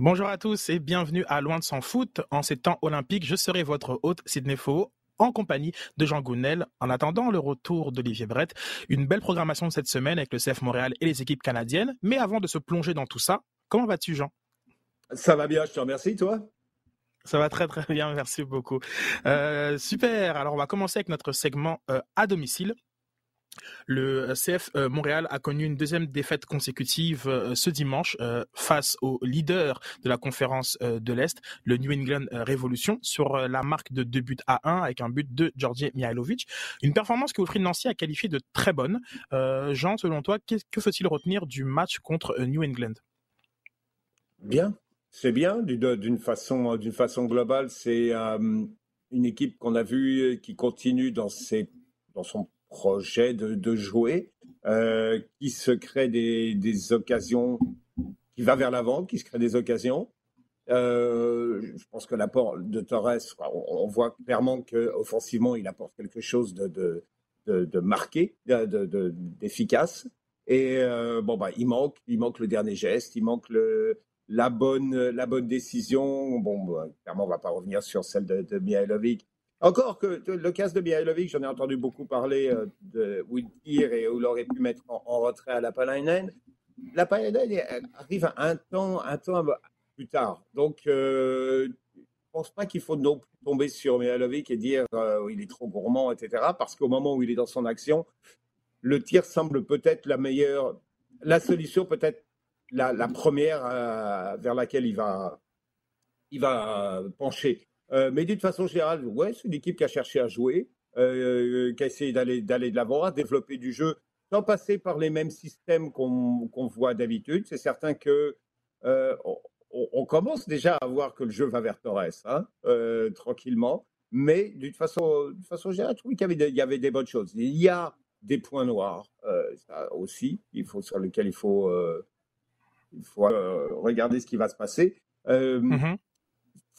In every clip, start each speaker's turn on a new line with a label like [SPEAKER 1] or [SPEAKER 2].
[SPEAKER 1] Bonjour à tous et bienvenue à Loin de s'en foot. En ces temps olympiques, je serai votre hôte Sidney Faux en compagnie de Jean Gounel. En attendant le retour d'Olivier Brett, une belle programmation cette semaine avec le CF Montréal et les équipes canadiennes. Mais avant de se plonger dans tout ça, comment vas-tu Jean?
[SPEAKER 2] Ça va bien, je te remercie, toi?
[SPEAKER 1] Ça va très très bien, merci beaucoup. Euh, super, alors on va commencer avec notre segment euh, à domicile. Le CF euh, Montréal a connu une deuxième défaite consécutive euh, ce dimanche euh, face au leader de la conférence de l'Est, le New England Revolution, sur la marque de 2 buts à 1 avec un but de Georgi Mihailovic. Une performance que Wilfried Nancy a qualifiée de très bonne. Jean, selon toi, que faut-il retenir du match contre New England?
[SPEAKER 2] Bien, c'est bien d'une façon, globale. C'est une équipe qu'on a vue qui continue dans son projet de, jouer, euh, qui se crée des, occasions, qui va vers l'avant, qui se crée des occasions. Euh, je pense que l'apport de Torres, on, voit clairement qu'offensivement, il apporte quelque chose de, de, marqué, d'efficace. Et euh, bon, bah, il manque, il manque le dernier geste, il manque le, la bonne, la bonne décision. Bon, bah, clairement, on va pas revenir sur celle de, de Mihailovic, encore que le cas de Mihailovic, j'en ai entendu beaucoup parler euh, de Wiltir et où il aurait pu mettre en, retrait à la Palainen. La Palainen arrive un temps, un temps plus tard. Donc, euh, je ne pense pas qu'il faut non tomber sur Mihailovic et dire euh, il est trop gourmand, etc. Parce qu'au moment où il est dans son action, le tir semble peut-être la meilleure, la solution peut-être la, la, première vers laquelle il va, il va pencher. Euh, mais d'une façon générale, ouais, c'est une équipe qui a cherché à jouer, euh, qui a essayé d'aller, d'aller de l'avant, à développer du jeu sans passer par les mêmes systèmes qu'on, voit d'habitude. C'est certain que euh, on, commence déjà à voir que le jeu va vers Torres, hein, tranquillement. Mais d'une façon, d'une façon générale, je trouve qu'il y avait, des, il y avait des bonnes choses. Il y a des points noirs ça aussi, il faut, sur lesquels il faut, il faut regarder ce qui va se passer. Mm-hmm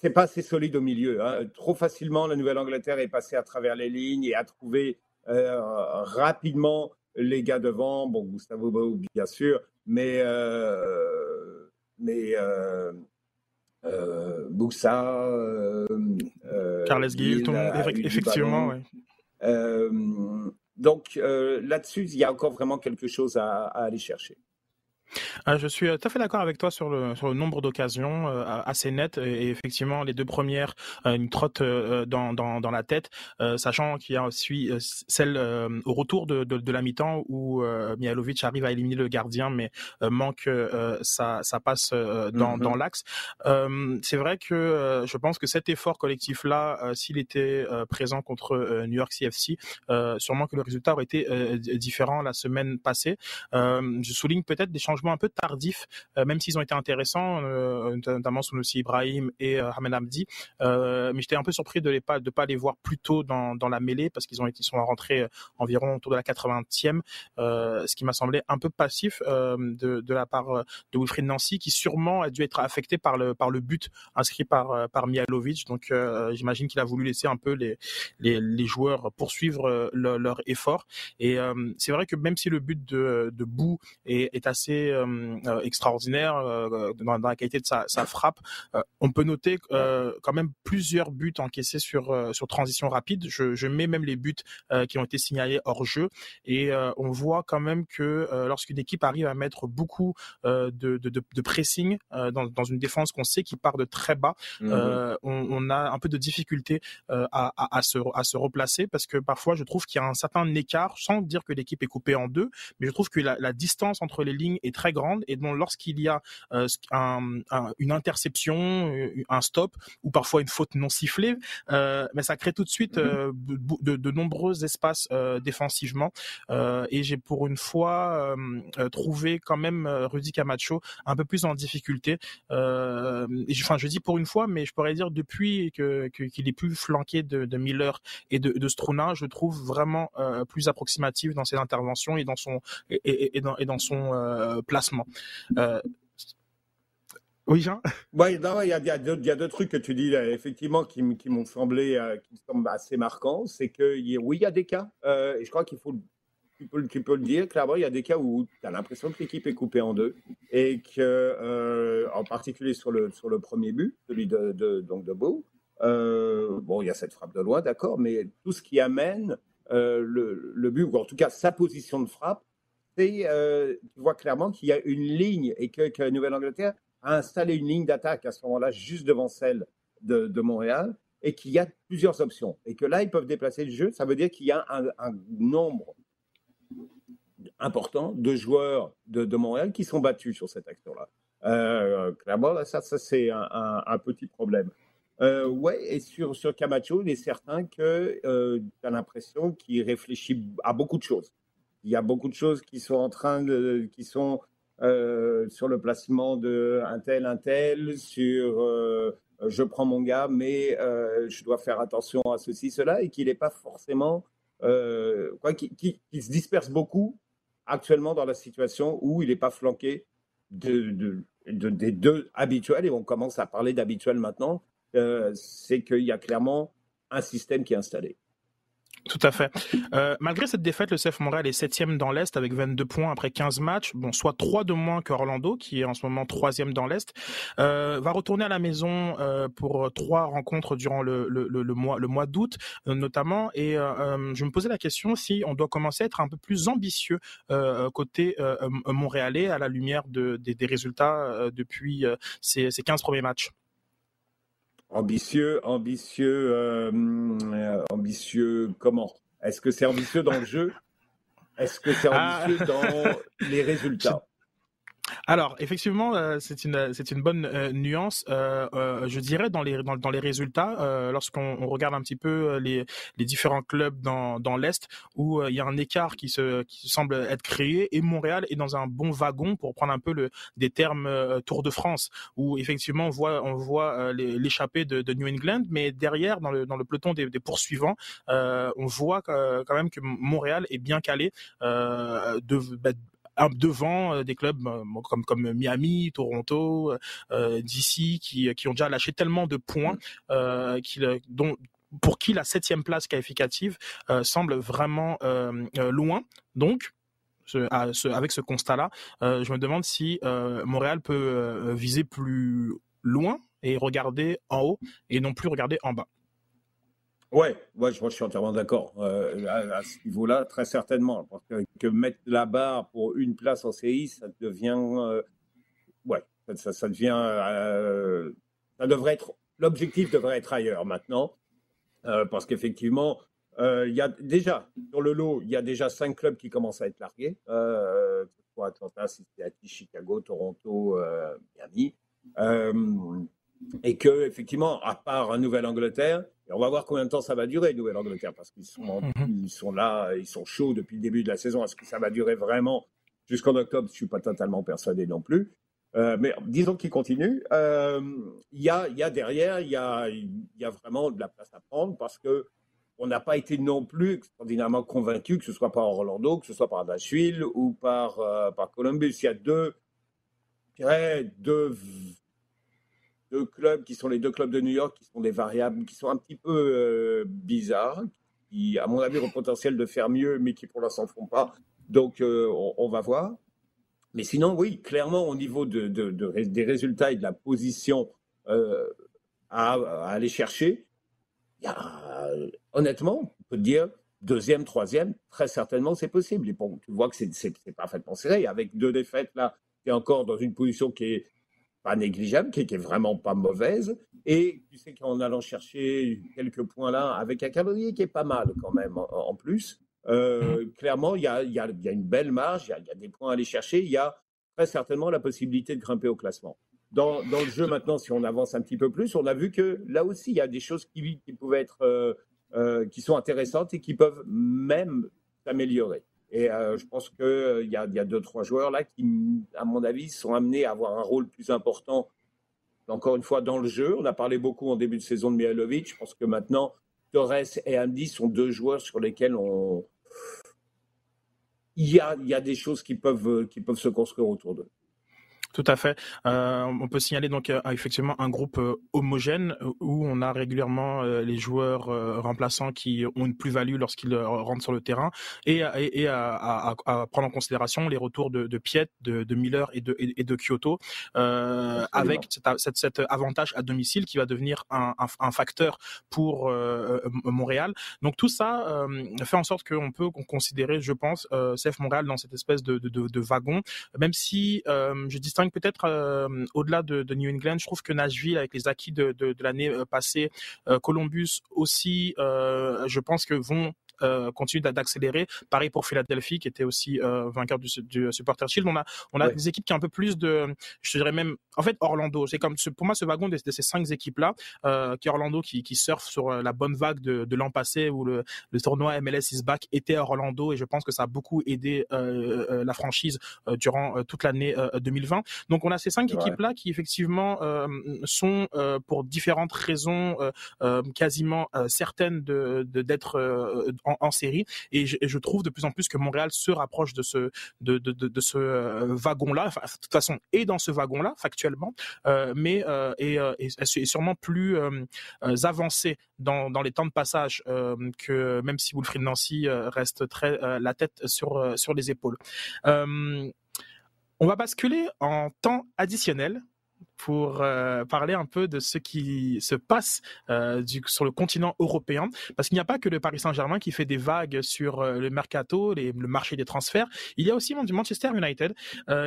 [SPEAKER 2] c'est pas assez solide au milieu. Hein. Trop facilement, la Nouvelle-Angleterre est passée à travers les lignes et a trouvé euh, rapidement les gars devant. Bon, Gustavo Bou, bien sûr, mais euh, mais euh, Boussa,
[SPEAKER 1] Carles Guilton, effectivement.
[SPEAKER 2] donc là-dessus, il y a encore vraiment quelque chose à aller chercher.
[SPEAKER 1] Ah, je suis euh, tout à fait d'accord avec toi sur le, sur le nombre d'occasions euh, assez net et, effectivement les deux premières euh, une trotte dans, dans, dans la tête, sachant qu'il y a aussi celle au retour de, de, de la mi-temps où Mihailovic arrive à éliminer le gardien mais manque ça, ça passe dans, mm-hmm. dans l'axe. C'est vrai que je pense que cet effort collectif là, s'il était présent contre New York CFC, sûrement que le résultat aurait été différent la semaine passée. je souligne peut-être des changements un peu tardif, euh, même s'ils ont été intéressants, euh, notamment sous aussi Ibrahim et euh, Hamed Abdi. mais j'étais un peu surpris de ne pas, les voir plus tôt dans, la mêlée parce qu'ils sont rentrés environ autour de la 80e, ce qui m'a semblé un peu passif de, la part de Wilfried Nancy, qui sûrement a dû être affecté par le, but inscrit par, par Mihalovic. Donc j'imagine qu'il a voulu laisser un peu les, joueurs poursuivre leur effort. Et c'est vrai que même si le but de, de Bou est assez euh, euh, extraordinaire euh, dans, la qualité de sa, frappe. on peut noter quand même plusieurs buts encaissés sur sur transition rapide. Je, mets même les buts qui ont été signalés hors jeu et on voit quand même que lorsqu'une équipe arrive à mettre beaucoup de, de, pressing dans, une défense qu'on sait qui part de très bas, mhm. on, a un peu de difficulté à, à, se, à se replacer parce que parfois je trouve qu'il y a un certain écart, sans dire que l'équipe est coupée en deux, mais je trouve que la, la distance entre les lignes est très grande et donc lorsqu'il y a euh, une interception, euh, un stop ou parfois une faute non sifflée, euh, mais ça crée tout de suite mm-hmm. de, nombreux espaces défensivement et j'ai pour une fois trouvé quand même Rudy Camacho un peu plus en difficulté. enfin, je dis pour une fois, mais je pourrais dire depuis que qu'il est plus flanqué de, Miller et de, de Struna, je trouve vraiment plus approximatif dans ses interventions et dans son et, dans, et dans son placement. Euh, oui, Jean
[SPEAKER 2] Oui, il y, a, deux trucs que tu dis effectivement qui, m'ont semblé euh, qui semblent assez marquants. C'est que oui, il y a des cas, euh, et je crois qu'il faut tu peux, tu peux le dire, clairement, il y a des cas où tu as l'impression que l'équipe est coupée en deux et que, euh, en particulier sur le, sur le premier but, celui de, de, donc de Beau, euh, bon, il y a cette frappe de loin, d'accord, mais tout ce qui amène euh, le, le, but, ou en tout cas sa position de frappe, euh, tu vois clairement qu'il y a une ligne et que, que Nouvelle-Angleterre a installé une ligne d'attaque à ce moment-là, juste devant celle de, Montréal, et qu'il y a plusieurs options. Et que là, ils peuvent déplacer le jeu. Ça veut dire qu'il y a un, nombre important de joueurs de, Montréal qui sont battus sur cette action-là. Euh, clairement, ça, ça c'est un, petit problème. Euh, ouais, et sur, sur Camacho, il est certain que euh, tu as l'impression qu'il réfléchit à beaucoup de choses. Il y a beaucoup de choses qui sont en train de, qui sont euh, sur le placement de un tel, un tel, sur euh, je prends mon gars, mais euh, je dois faire attention à ceci, cela, et qu'il n'est pas forcément, quoi, qui, se disperse beaucoup actuellement dans la situation où il n'est pas flanqué de, de, de, des deux habituels, et on commence à parler d'habituels maintenant, c'est qu'il y a clairement un système qui est installé.
[SPEAKER 1] Tout à fait. Euh, malgré cette défaite, le CF Montréal est septième dans l'Est avec 22 points après 15 matchs, bon, soit 3 de moins que Orlando, qui est en ce moment troisième dans l'Est. Euh, va retourner à la maison euh, pour trois rencontres durant le, mois, d'août, notamment. Et je me posais la question si on doit commencer à être un peu plus ambitieux côté montréalais à la lumière de, des, des résultats depuis ces, ces 15 premiers matchs.
[SPEAKER 2] Ambitieux, ambitieux, euh, ambitieux comment? Est-ce que c'est ambitieux dans le jeu? Est-ce que c'est ah. ambitieux ah. dans les résultats?
[SPEAKER 1] Alors effectivement, euh, c'est une c'est une bonne euh, nuance. Euh, euh je dirais dans les dans, les résultats, euh, lorsqu'on regarde un petit peu les les différents clubs dans dans l'est où il y a un écart qui se qui semble être créé et Montréal est dans un bon wagon pour prendre un peu le des termes Tour de France où effectivement on voit on voit l'échappée de, de, New England, mais derrière dans le dans le peloton des, des poursuivants, on voit quand même que Montréal est bien calé de bah, devant euh, des clubs euh, comme comme Miami, Toronto, euh, DC qui qui ont déjà lâché tellement de points qu'il dont pour qui la septième place qualificative semble vraiment loin. Donc, avec ce constat-là, je me demande si Montréal peut viser plus loin et regarder en haut et non plus regarder en bas.
[SPEAKER 2] Ouais, ouais, je, suis entièrement d'accord euh, à, ce niveau-là, très certainement. Parce que, mettre la barre pour une place en CI, ça devient, euh, ouais, ça, devient, euh, ça devrait être, l'objectif devrait être ailleurs maintenant, euh, parce qu'effectivement, il y a déjà sur le lot, il y a déjà cinq clubs qui commencent à être largués, que ce soit Atlanta, Cincinnati, Chicago, Toronto, Miami, et que effectivement, à part Nouvelle-Angleterre et on va voir combien de temps ça va durer, Nouvelle-Angleterre, parce qu'ils sont, ils sont là, ils sont chauds depuis le début de la saison. Est-ce que ça va durer vraiment jusqu'en octobre? Je ne suis pas totalement persuadé non plus. Euh, mais disons qu'ils continuent. Euh, il y, a, y a derrière, il y a, y a vraiment de la place à prendre parce que on n'a pas été non plus extraordinairement convaincu que ce soit par Orlando, que ce soit par Nashville ou par, euh, par Columbus. Il y a deux, je dirais, deux deux clubs qui sont les deux clubs de New York, qui sont des variables qui sont un petit peu euh, bizarres, qui, à mon avis, ont le potentiel de faire mieux, mais qui pour l'instant ne font pas. Donc, euh, on, va voir. Mais sinon, oui, clairement, au niveau de, de, de, des résultats et de la position euh, à, aller chercher, honnêtement, on peut dire deuxième, troisième, très certainement, c'est possible. Et bon, tu vois que c'est parfaitement serré. Avec deux défaites, là, tu es encore dans une position qui est pas négligeable, qui, qui est vraiment pas mauvaise. Et tu sais qu'en allant chercher quelques points là, avec un calendrier qui est pas mal quand même en, en plus, euh, mmh. clairement, il y a, y, a, y a, une belle marge, il y, y a, des points à aller chercher, il y a très certainement la possibilité de grimper au classement. Dans, dans, le jeu maintenant, si on avance un petit peu plus, on a vu que là aussi, il y a des choses qui, qui pouvaient être, euh, euh, qui sont intéressantes et qui peuvent même s'améliorer. Et euh, je pense qu'il euh, y, a, deux, trois joueurs là qui, à mon avis, sont amenés à avoir un rôle plus important, encore une fois, dans le jeu. On a parlé beaucoup en début de saison de Mihailovic. Je pense que maintenant, Torres et Andy sont deux joueurs sur lesquels on. Il y a, il y a des choses qui peuvent, qui peuvent se construire autour d'eux.
[SPEAKER 1] Tout à fait. Euh, on peut signaler donc euh, effectivement un groupe euh, homogène où on a régulièrement les joueurs remplaçants qui ont une plus-value lorsqu'ils rentrent sur le terrain et, et, à, prendre en considération les retours de, de Piet, de, Miller et de, et, de Kyoto, avec cet, cet, avantage à domicile qui va devenir un, un, facteur pour Montréal. Donc tout ça fait en sorte qu'on peut considérer, je pense, CF Montréal dans cette espèce de, de, wagon, même si je distingue peut-être euh, au-delà de, New England. Je trouve que Nashville, avec les acquis de, de l'année euh, passée, euh, Columbus aussi, je pense que vont euh, continue d'accélérer. Pareil pour Philadelphie, qui était aussi euh, vainqueur du, du, Supporter Shield. On a, on a des équipes qui ont un peu plus de, je dirais même, en fait, Orlando. C'est comme, pour moi, ce wagon de, ces cinq équipes-là, euh, qui Orlando, qui, qui surfe sur la bonne vague de, de l'an passé où le, le, tournoi MLS is back était à Orlando et je pense que ça a beaucoup aidé la franchise durant toute l'année 2020. Donc, on a ces cinq équipes-là qui, effectivement, sont pour différentes raisons quasiment certaines de d'être en, série. Et je, trouve de plus en plus que Montréal se rapproche de ce, de, de, de, ce euh, wagon-là. Enfin, de toute façon, est dans ce wagon-là, factuellement, euh, mais euh, est, est, sûrement plus avancé dans, dans les temps de passage que même si Wilfried Nancy reste très la tête sur, sur les épaules. on va basculer en temps additionnel pour euh, parler un peu de ce qui se passe euh, du, sur le continent européen, parce qu'il n'y a pas que le Paris Saint-Germain qui fait des vagues sur euh, le mercato, les, le marché des transferts. Il y a aussi Manchester United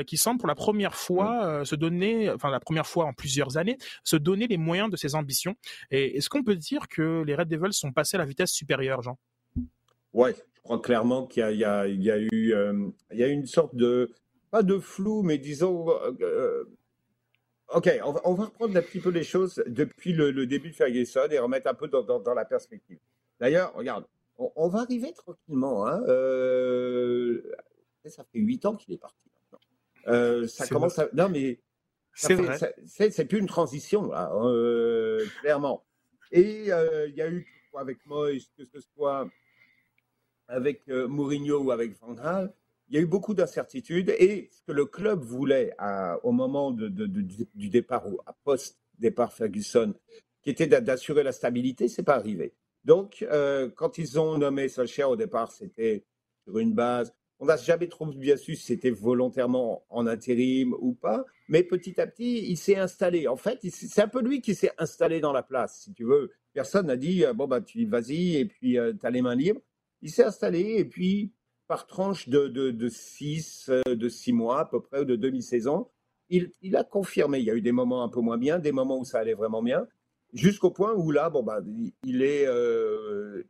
[SPEAKER 1] qui semble pour la première fois se donner, enfin la première fois en plusieurs années, se donner les moyens de ses ambitions. Et est-ce qu'on peut dire que les Red Devils sont passés à la vitesse supérieure, Jean?
[SPEAKER 2] Ouais, je crois clairement qu'il y, y, y, a eu, il y a une sorte de pas de flou, mais disons Ok, on va, reprendre un petit peu les choses depuis le, début de Ferguson et remettre un peu dans, la perspective. D'ailleurs, regarde, on, va arriver tranquillement. Hein, euh, ça fait huit ans qu'il est parti. Euh, ça commence à. Non, mais. C'est plus une transition, là, euh, clairement. Et il y a eu, avec Moïse, que ce soit avec Mourinho ou avec Van Gaal, il y a eu beaucoup d'incertitudes et ce que le club voulait au moment du départ ou à post-départ Ferguson, qui était d'assurer la stabilité, c'est pas arrivé. Donc, euh, quand ils ont nommé Solskjaer au départ, c'était sur une base. On n'a jamais trop bien su si c'était volontairement en intérim ou pas, mais petit à petit, il s'est installé. En fait, c'est un peu lui qui s'est installé dans la place, si tu veux. Personne n'a dit, euh, bon, bah, tu vas-y, et puis euh, tu as les mains libres. Il s'est installé, et puis par tranche de, de, six, euh, de six mois à peu près, ou de demi-saison. Il, il, a confirmé. Il y a eu des moments un peu moins bien, des moments où ça allait vraiment bien, jusqu'au point où là, bon, bah, il, est, euh,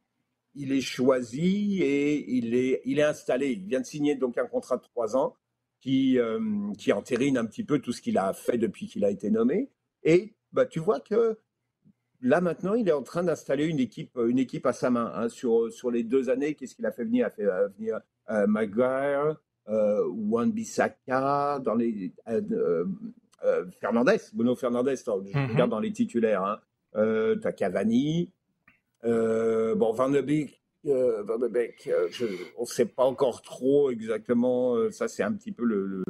[SPEAKER 2] il est choisi et il est, il est installé. Il vient de signer donc un contrat de trois ans qui, euh, qui entérine un petit peu tout ce qu'il a fait depuis qu'il a été nommé. Et bah, tu vois que là maintenant, il est en train d'installer une équipe, une équipe à sa main. Hein, sur, sur les deux années, qu'est-ce qu'il a fait venir? A fait venir euh, Maguire, euh, Wan-Bissaka, dans les euh, Fernandez, Bruno Fernandez, je mhm. regarde dans les titulaires. Hein. as Cavani, bon Van de Beek, Van de Beek on ne sait pas encore trop exactement. ça, c'est un petit peu le,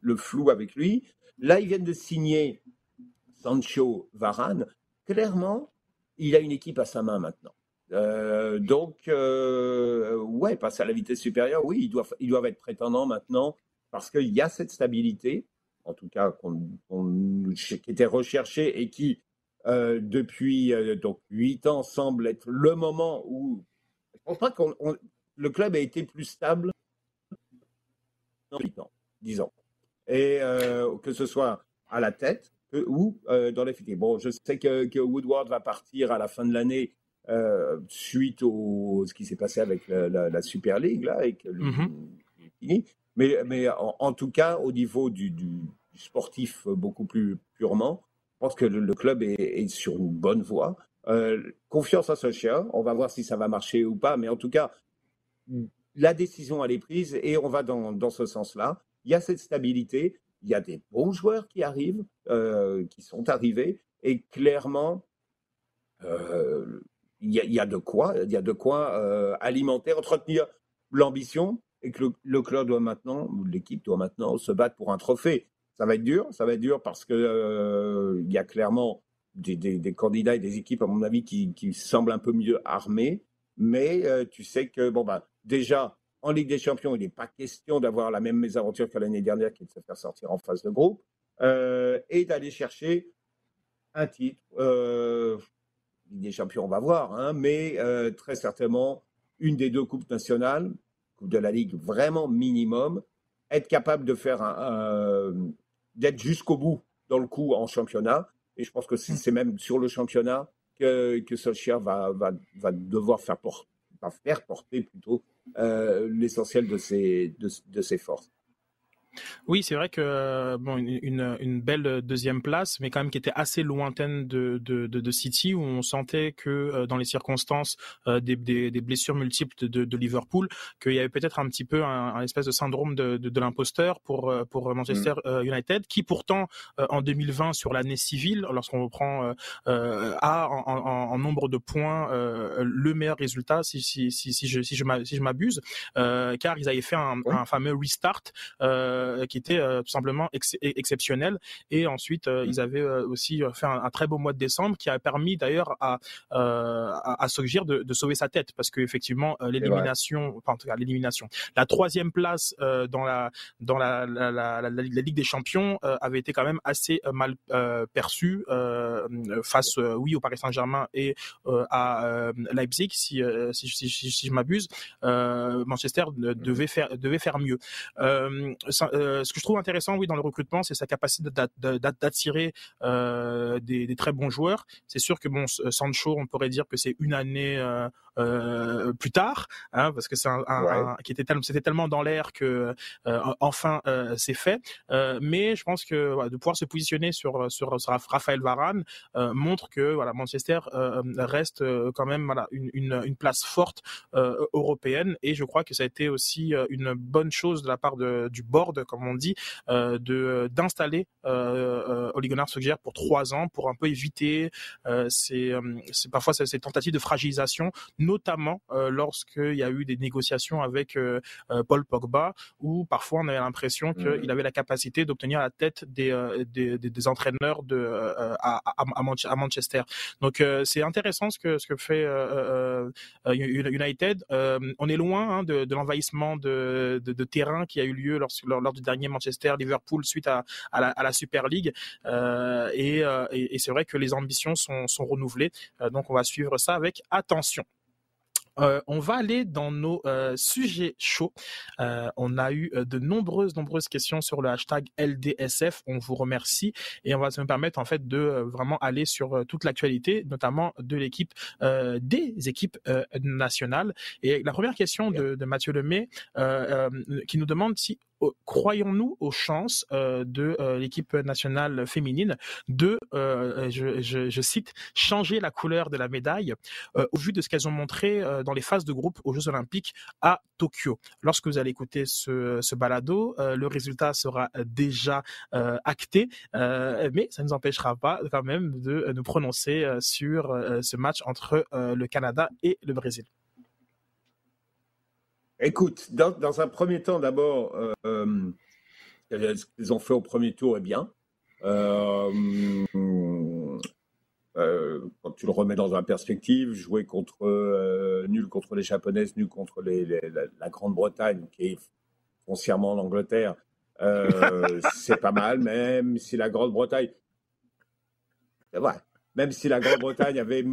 [SPEAKER 2] le, flou avec lui. Là, ils viennent de signer Sancho Varane. Clairement, il a une équipe à sa main maintenant. Euh, donc, euh, ouais, passer à la vitesse supérieure, oui, ils doivent, ils doivent être prétendants maintenant parce qu'il y a cette stabilité, en tout cas, qui était recherchée et qui, euh, depuis donc huit ans, semble être le moment où je pense pas qu'on le club a été plus stable dans huit ans, dix ans, et que ce soit à la tête ou dans l'effectif. Bon, je sais que Woodward va partir à la fin de l'année euh, suite au ce qui s'est passé avec la, Super League là, avec le, mm-hmm. Mais, mais en, tout cas, au niveau du, sportif beaucoup plus purement, je pense que le, club est, sur une bonne voie. Euh, confiance à Solskjaer. On va voir si ça va marcher ou pas, mais en tout cas, la décision elle est prise et on va dans, dans ce sens-là. Il y a cette stabilité, il y a des bons joueurs qui arrivent, euh, qui sont arrivés, et clairement, euh, il y, a, de quoi, y a de quoi euh, alimenter, entretenir l'ambition et que le, club doit maintenant, ou l'équipe doit maintenant se battre pour un trophée. ça va être dur, ça va être dur parce que il y a clairement des, candidats et des équipes, à mon avis, qui, semblent un peu mieux armés. Mais tu sais que, bon, bah, déjà, en Ligue des Champions, il n'est pas question d'avoir la même mésaventure que l'année dernière, qui est de se faire sortir en phase de groupe, et d'aller chercher un titre. Ligue des Champions, on va voir, hein, mais très certainement une des deux coupes nationales, coupe de la Ligue vraiment minimum, être capable de faire d'être jusqu'au bout dans le coup en championnat. Et je pense que mmh. c'est même sur le championnat que, que Solskjaer va, va, va devoir faire, faire porter plutôt euh, l'essentiel de ses, de, de ses forces.
[SPEAKER 1] Oui, c'est vrai que euh, bon, une, une, belle deuxième place, mais quand même qui était assez lointaine de, de, de, City, où on sentait que euh, dans les circonstances euh, des, des, des, blessures multiples de, de Liverpool, qu'il y avait peut-être un petit peu un, espèce de syndrome de, de, l'imposteur pour, pour Manchester mm. United, qui pourtant en 2020 sur l'année civile, lorsqu'on reprend a en, en, en, nombre de points le meilleur résultat, si, si, si, si je, si je m'abuse, car ils avaient fait un, un fameux restart. Euh, qui était euh, tout simplement exceptionnel. Et ensuite, euh, ils avaient aussi fait un, très beau mois de décembre qui a permis d'ailleurs à, à, à de, de, sauver sa tête parce qu'effectivement, l'élimination, enfin en tout cas l'élimination, la troisième place dans la dans la, la, la, la, Ligue des Champions avait été quand même assez mal perçue face, oui, au Paris Saint-Germain et à Leipzig, si, si, si, si, je m'abuse. Manchester devait faire devait faire mieux. Euh, ce que je trouve intéressant, oui, dans le recrutement, c'est sa capacité d'attirer euh, des, des, très bons joueurs. C'est sûr que bon, Sancho, on pourrait dire que c'est une année euh, euh, plus tard, hein, parce que c'est un, un, qui était tellement, c'était tellement dans l'air que euh, enfin euh, c'est fait. mais je pense que de pouvoir se positionner sur sur, sur Raphaël Varane montre que voilà Manchester reste quand même voilà une, une, une place forte européenne et je crois que ça a été aussi une bonne chose de la part de, du board, comme on dit, de d'installer euh, Gunnar Solskjaer pour trois ans pour un peu éviter ces, c'est parfois ces tentatives de fragilisation notamment euh, lorsqu'il y a eu des négociations avec euh, euh, Paul Pogba, où parfois on avait l'impression qu'il mmh. avait la capacité d'obtenir la tête des, des, des, entraîneurs de, à, à, Manchester. Donc c'est intéressant ce que, ce que fait United. on est loin hein, de, de l'envahissement de, de, de, terrain qui a eu lieu lors, lors, du dernier Manchester-Liverpool suite à, à, la, à la Super League. et, et, et c'est vrai que les ambitions sont, sont renouvelées. donc on va suivre ça avec attention. Euh, on va aller dans nos euh, sujets chauds. Euh, on a eu de nombreuses, nombreuses questions sur le hashtag LDSF. On vous remercie et on va se permettre en fait de vraiment aller sur toute l'actualité, notamment de l'équipe, des équipes nationales. Et la première question de, de Mathieu Lemay qui nous demande si croyons-nous aux chances euh, de euh, l'équipe nationale féminine de, euh, je, je, cite, changer la couleur de la médaille au vu de ce qu'elles ont montré dans les phases de groupe aux Jeux Olympiques à Tokyo. Lorsque vous allez écouter ce, ce balado, le résultat sera déjà acté, mais ça ne nous empêchera pas quand même de nous prononcer sur ce match entre le Canada et le Brésil.
[SPEAKER 2] Écoute, dans, un premier temps, d'abord, euh, euh, ce qu'ils ont fait au premier tour est bien. Euh, quand tu le remets dans une perspective, jouer contre nul contre les japonaises, nul contre les, la, Grande-Bretagne, qui est foncièrement l'Angleterre, c'est pas mal, même si la Grande-Bretagne, vrai, même si la Grande-Bretagne avait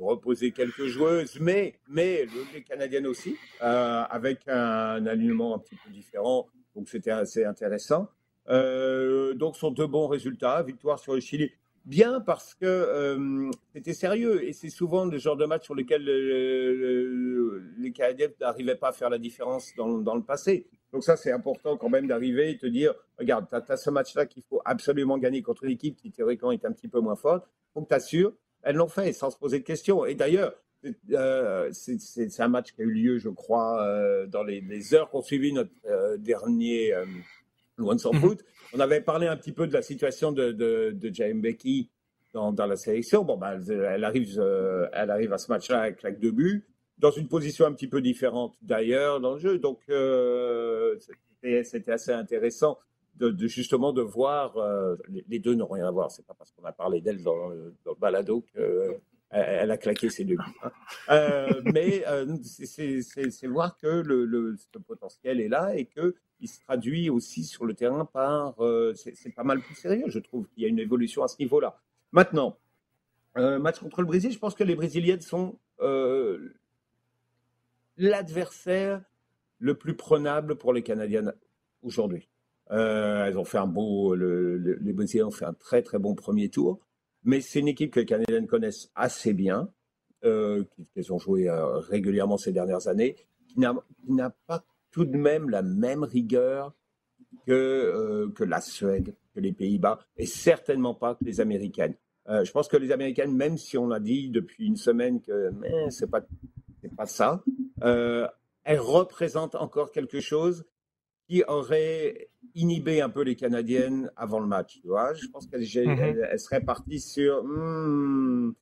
[SPEAKER 2] reposé quelques joueuses, mais, mais les Canadiennes aussi, euh, avec un, alignement un petit peu différent. Donc c'était assez intéressant. Euh, donc, sont deux bons résultats. Victoire sur le Chili. Bien parce que euh, c'était sérieux et c'est souvent le genre de match sur lequel les Canadiens n'arrivaient pas à faire la différence dans, dans le passé. Donc ça, c'est important quand même d'arriver et te dire, regarde, tu as, ce match-là qu'il faut absolument gagner contre une équipe qui théoriquement est un petit peu moins forte. Donc tu assures. Elles l'ont fait sans se poser de questions. Et d'ailleurs, euh, c'est un match qui a eu lieu, je crois, euh, dans les, les, heures qu'on suivi notre euh, dernier euh, Once on Foot. On avait parlé un petit peu de la situation de, de, de Jaime Becky dans, dans, la sélection. Bon, ben, elle, arrive, euh, elle arrive à ce match-là avec claque de but, dans une position un petit peu différente d'ailleurs dans le jeu. Donc, c'était assez intéressant de, justement de voir, les, deux n'ont rien à voir, c'est pas parce qu'on a parlé d'elle dans, le balado que elle a claqué ses deux euh, mais euh, c'est voir que le, potentiel est là et qu'il se traduit aussi sur le terrain par. Euh, c'est pas mal plus sérieux, je trouve qu'il y a une évolution à ce niveau-là. Maintenant, match contre le Brésil, je pense que les Brésiliennes sont l'adversaire le plus prenable pour les Canadiennes aujourd'hui. elles ont fait un beau. les Brésiliens ont fait un très très bon premier tour. Mais c'est une équipe que les Canadiens connaissent assez bien, euh, qu'ils ont joué euh, régulièrement ces dernières années, qui n'a pas tout de même la même rigueur que, euh, que la Suède, que les Pays-Bas, et certainement pas que les Américaines. Euh, je pense que les Américaines, même si on a dit depuis une semaine que c'est pas c'est pas ça, euh, elles représentent encore quelque chose qui aurait inhibé un peu les Canadiennes avant le match. Tu vois je pense qu'elles mm seraient parties sur hmm,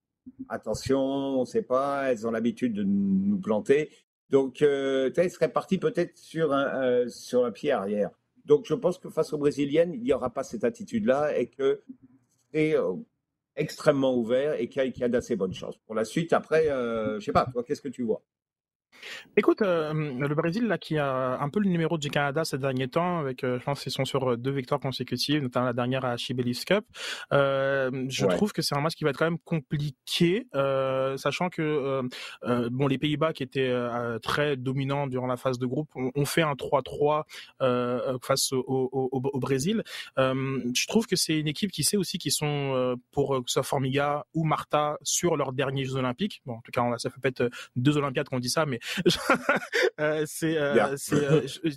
[SPEAKER 2] attention, on ne sait pas, elles ont l'habitude de nous planter. Donc, euh, elles seraient parties peut-être sur un, euh, sur un pied arrière. Donc, je pense que face aux Brésiliennes, il n'y aura pas cette attitude-là et que c'est euh, extrêmement ouvert et qu'il y, a, d'assez bonnes chances. Pour la suite, après, je ne sais pas, toi, qu'est-ce que tu vois?
[SPEAKER 1] Écoute, euh, le Brésil, là, qui a un peu le numéro du Canada ces derniers temps, avec, euh, je pense qu'ils sont sur euh, deux victoires consécutives, notamment la dernière à Chibelis Cup. je trouve que c'est un match qui va être quand même compliqué, sachant que bon, les Pays-Bas, qui étaient très dominants durant la phase de groupe, ont, fait un 3-3 face au, Brésil. je trouve que c'est une équipe qui sait aussi qu'ils sont, pour que ce soit Formiga ou Marta, sur leurs derniers Jeux Olympiques. Bon, en tout cas, on, ça fait peut-être deux Olympiades qu'on dit ça, mais euh, c'est euh, euh,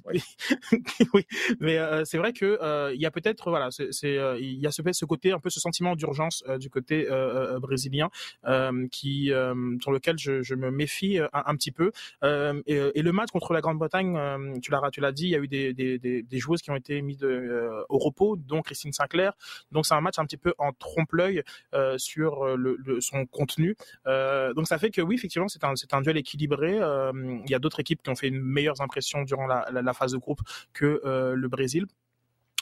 [SPEAKER 1] oui, mais c'est vrai que il y a peut-être voilà, c'est il y a ce, ce côté un peu ce sentiment d'urgence du côté brésilien qui sur lequel je, je me méfie un, petit peu. Et, le match contre la Grande-Bretagne, tu l'as tu l'as dit, il y a eu des, des, des, joueuses qui ont été mises de, au repos, dont Christine Sinclair. Donc c'est un match un petit peu en trompe-l'œil sur le, son contenu. donc ça fait que oui, effectivement, c'est un, c'est un duel équilibré. Euh, il y a d'autres équipes qui ont fait une meilleure impression durant la, phase de groupe que euh, le Brésil.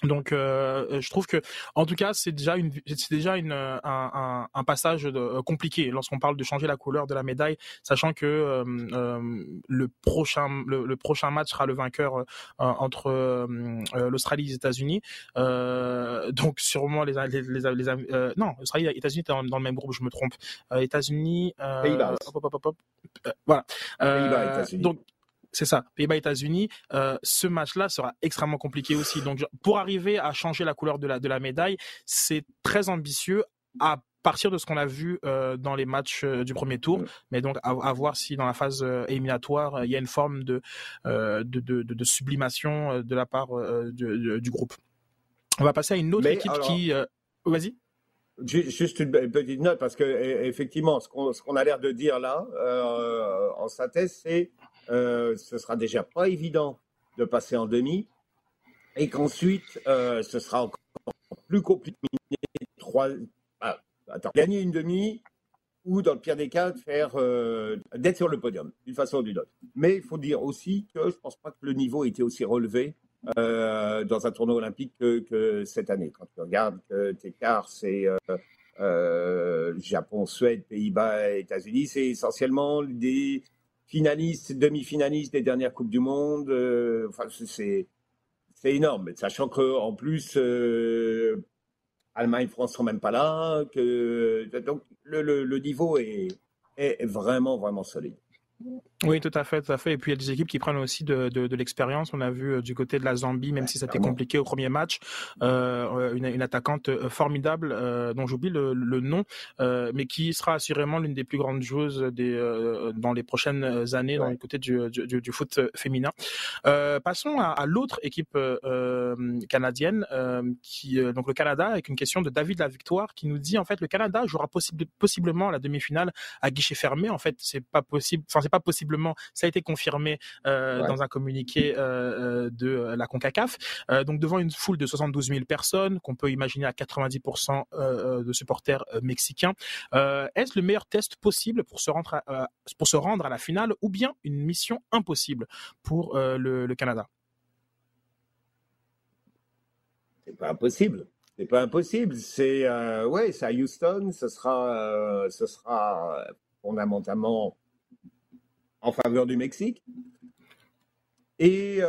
[SPEAKER 1] Donc, euh, je trouve que, en tout cas, c'est déjà une, c'est déjà une, un, un, passage de, compliqué lorsqu'on parle de changer la couleur de la médaille, sachant que le prochain, le, prochain match sera le vainqueur entre l'Australie et les États-Unis. donc, sûrement les, les, les, non, Australie et États-Unis étaient dans, le même groupe, je me trompe. États-Unis, voilà. Euh, donc c'est ça, Pays-Bas, États-Unis. Euh, ce match-là sera extrêmement compliqué aussi. Donc, pour arriver à changer la couleur de la de la médaille, c'est très ambitieux à partir de ce qu'on a vu euh, dans les matchs du premier tour, mais donc à, voir si dans la phase éliminatoire il y a une forme de de, de, de, sublimation de la part du, groupe. On va passer à une autre équipe qui. Vas-y.
[SPEAKER 2] Juste une petite note, parce que e, effectivement, ce qu'on a l'air de dire là, euh, en synthèse, c'est euh, ce sera déjà pas évident de passer en demi, et qu'ensuite, euh, ce sera encore plus compliqué. Trois, ah, gagner une demi, ou dans le pire des cas, faire euh, d'être sur le podium, d'une façon ou d'une autre. Mais il faut dire aussi que je pense pas que le niveau était aussi relevé dans un tournoi olympique que, cette année. Quand tu regardes que tes quarts, c'est Japon, Suède, Pays-Bas, États-Unis, c'est essentiellement des finalistes, demi-finalistes des dernières Coupes du Monde. enfin, c'est énorme, sachant qu'en plus, Allemagne, France sont même pas là. Que, donc, le, le, niveau est, est vraiment, vraiment solide.
[SPEAKER 1] Oui, tout à fait, tout à fait. Et puis il y a des équipes qui prennent aussi de, de, de l'expérience. On a vu euh, du côté de la Zambie, même si ça a été compliqué au premier match, euh, une, une, attaquante euh, formidable euh, dont j'oublie le, le, nom, euh, mais qui sera assurément l'une des plus grandes joueuses des, euh, dans les prochaines années dans le côté du, du, du foot féminin. passons à, à l'autre équipe canadienne, qui donc le Canada, avec une question de David La Victoire, qui nous dit en fait le Canada jouera possible, possiblement la demi-finale à guichet fermé. En fait, c'est pas possible. Enfin, c'est pas ça a été confirmé euh, dans un communiqué euh, euh, de la CONCACAF. donc devant une foule de 72 000 personnes, qu'on peut imaginer à 90% de supporters mexicains, est-ce le meilleur test possible pour se rendre à, pour se rendre à la finale ou bien une mission impossible pour le, Canada?
[SPEAKER 2] C'est pas impossible. C'est pas impossible. C'est ouais, c'est à Houston. Ce sera, ce sera fondamentalement en faveur du Mexique. Et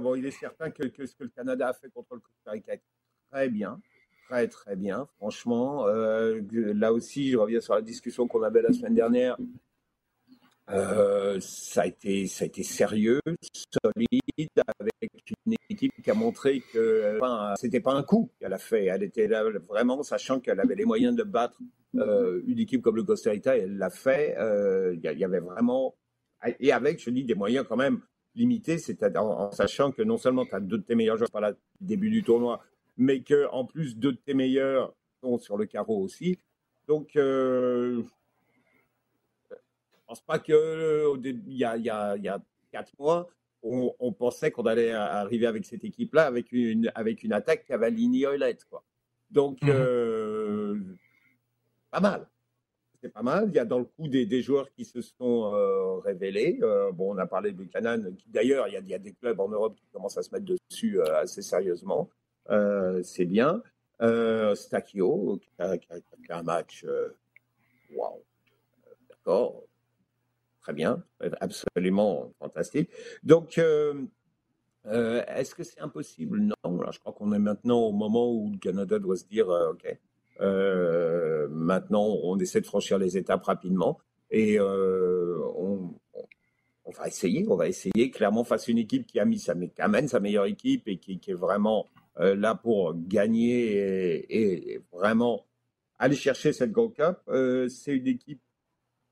[SPEAKER 2] bon, il est certain que, ce que le Canada a fait contre le Costa Rica est très bien, très très bien. Franchement, là aussi, je reviens sur la discussion qu'on avait la semaine dernière. Euh, ça, a été, ça a été sérieux, solide, avec une équipe qui a montré que enfin, c'était pas un coup qu'elle a fait. Elle était là vraiment, sachant qu'elle avait les moyens de battre euh, une équipe comme le Costa Rica, elle l'a fait. Euh, il y, avait vraiment, et avec, je dis, des moyens quand même limités, c'est-à-dire en, sachant que non seulement tu as deux de tes meilleurs joueurs par le début du tournoi, mais que en plus deux de tes meilleurs sont sur le carreau aussi. Donc, pense pas que euh, il y a, il y a, il y a quatre mois, on, pensait qu'on allait arriver avec cette équipe-là avec une, avec une attaque quoi. Donc, mmh euh, pas mal. C'est pas mal. Il y a dans le coup des, joueurs qui se sont euh, révélés. bon, on a parlé de Buchanan, d'ailleurs, il, y a des clubs en Europe qui commencent à se mettre dessus assez sérieusement. c'est bien. Stakio, qui a, un match. Waouh! D'accord très bien, absolument fantastique. Donc, euh, euh, est-ce que c'est impossible? Non. je crois qu'on est maintenant au moment où le Canada doit se dire, euh, maintenant on essaie de franchir les étapes rapidement et on, va essayer, on va essayer clairement face à une équipe qui a mis sa, qui amène sa meilleure équipe et qui, est vraiment là pour gagner et, et, vraiment aller chercher cette Gold Cup. c'est une équipe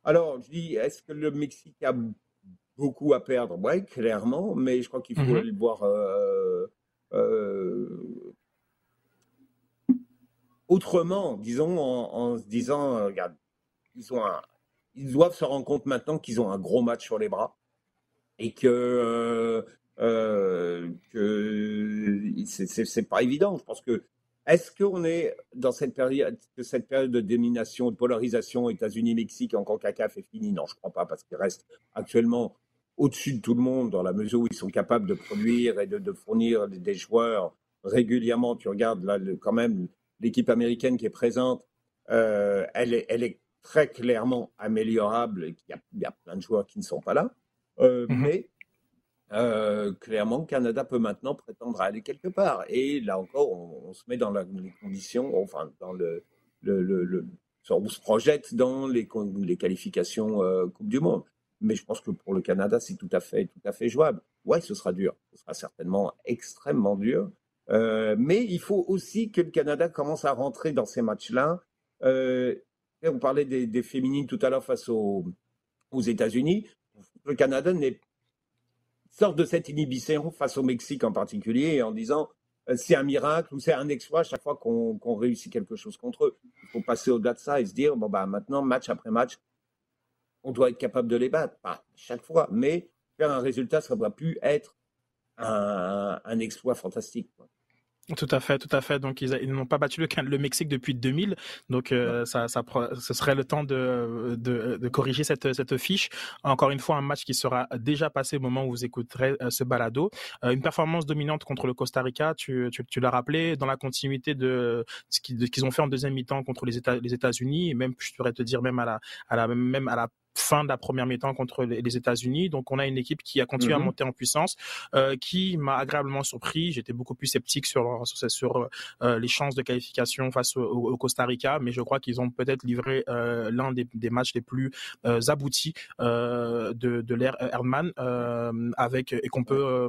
[SPEAKER 2] alors, je dis, est-ce que le Mexique a beaucoup à perdre? Oui, clairement, mais je crois qu'il faut mhm. le voir euh, euh, autrement, disons, en, se disant, euh, regarde, ils, ont ils doivent se rendre compte maintenant qu'ils ont un gros match sur les bras et que, que c'est pas évident. Je pense que est-ce qu'on est dans cette période, cette période de domination, de polarisation États-Unis-Mexique en CONCACAF est finie Non, je ne crois pas, parce qu'ils restent actuellement au-dessus de tout le monde dans la mesure où ils sont capables de produire et de, fournir des joueurs régulièrement. Tu regardes là, quand même l'équipe américaine qui est présente, euh, elle, est, elle est très clairement améliorable. Il y, a, il y a plein de joueurs qui ne sont pas là. Euh, mm-hmm. Mais euh, clairement, Canada peut maintenant prétendre à aller quelque part. Et là encore, on, se met dans les conditions, enfin, dans le, le, le, on se projette dans les, les qualifications euh, Coupe du Monde. Mais je pense que pour le Canada, c'est tout à fait, tout à fait jouable. Ouais, ce sera dur. Ce sera certainement extrêmement dur. Euh, mais il faut aussi que le Canada commence à rentrer dans ces matchs-là. Euh, on parlait des, féminines tout à l'heure face aux, États-Unis. Le Canada sortent de cette inhibition face au Mexique en particulier en disant euh, c'est un miracle ou c'est un exploit chaque fois qu'on réussit quelque chose contre eux. Il faut passer au-delà de ça et se dire bon bah maintenant match après match, on doit être capable de les battre, pas chaque fois, mais faire un résultat, ça ne doit plus être un exploit fantastique.
[SPEAKER 1] Tout à fait, tout à fait. Donc ils, n'ont pas battu le, le, Mexique depuis 2000, donc euh, ça, ça, ce serait le temps de, de, de, corriger cette, cette fiche. Encore une fois, un match qui sera déjà passé au moment où vous écouterez euh, ce balado. Euh, une performance dominante contre le Costa Rica, tu, tu, tu l'as rappelé, dans la continuité de ce qu'ils ont fait en deuxième mi-temps contre les États les États-Unis, et même je pourrais te dire même à la, à la même à la fin de la première mi-temps contre les États-Unis. Donc on a une équipe qui a continué à mhm. monter en puissance, euh, qui m'a agréablement surpris. J'étais beaucoup plus sceptique sur sur, sur euh, les chances de qualification face au, Costa Rica, mais je crois qu'ils ont peut-être livré euh, l'un des, des, matchs les plus euh, aboutis euh, de, de l'ère Erdmann, avec et qu'on peut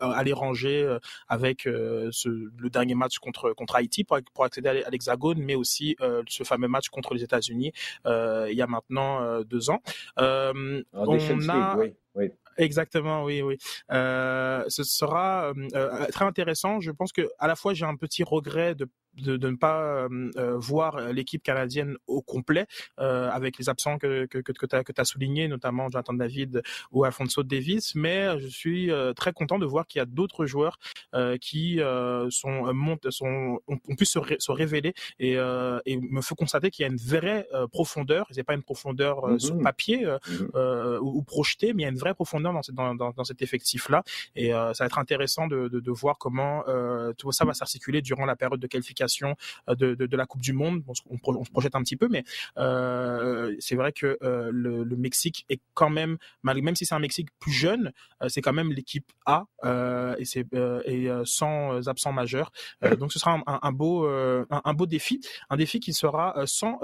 [SPEAKER 1] aller ranger avec ce, le dernier match contre contre Haïti pour, pour accéder à l'Hexagone, mais aussi ce fameux match contre les États-Unis il y a maintenant deux ans.
[SPEAKER 2] Euh, on a... oui,
[SPEAKER 1] Exactement, oui, oui. Euh, ce sera euh, très intéressant. Je pense que à la fois j'ai un petit regret de de, de ne pas voir l'équipe canadienne au complet avec les absents que que que, que tu as, souligné, notamment Jonathan David ou Alfonso Davis, mais je suis très content de voir qu'il y a d'autres joueurs qui sont montent, sont ont, pu se, se révéler et, et me faut constater qu'il y a une vraie profondeur. C'est pas une profondeur mm-hmm. sur papier mm-hmm. ou, ou, projetée, mais il y a une vraie profondeur dans, dans, dans, dans cet effectif-là. Et ça va être intéressant de, de, de voir comment tout ça va s'articuler durant la période de qualification de, de, de la Coupe du Monde. On, se projette un petit peu, mais c'est vrai que le, le, Mexique est quand même, même si c'est un Mexique plus jeune, c'est quand même l'équipe A et c'est et sans absents majeurs. donc ce sera un, beau un, beau défi, un défi qui sera sans